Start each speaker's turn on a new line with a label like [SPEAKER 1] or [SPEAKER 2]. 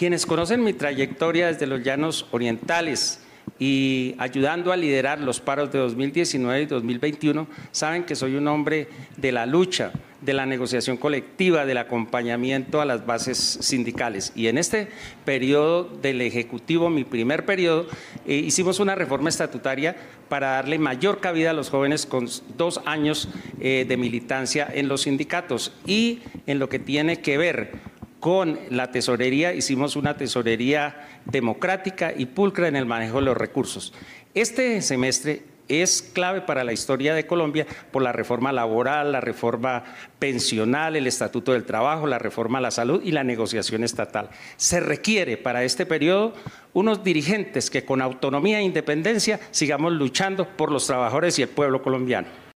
[SPEAKER 1] Quienes conocen mi trayectoria desde los llanos orientales y ayudando a liderar los paros de 2019 y 2021, saben que soy un hombre de la lucha, de la negociación colectiva, del acompañamiento a las bases sindicales. Y en este periodo del Ejecutivo, mi primer periodo, eh, hicimos una reforma estatutaria para darle mayor cabida a los jóvenes con dos años eh, de militancia en los sindicatos y en lo que tiene que ver con la tesorería, hicimos una tesorería democrática y pulcra en el manejo de los recursos. Este semestre es clave para la historia de Colombia por la reforma laboral, la reforma pensional, el Estatuto del Trabajo, la reforma a la salud y la negociación estatal. Se requiere para este periodo unos dirigentes que con autonomía e independencia sigamos luchando por los trabajadores y el pueblo colombiano.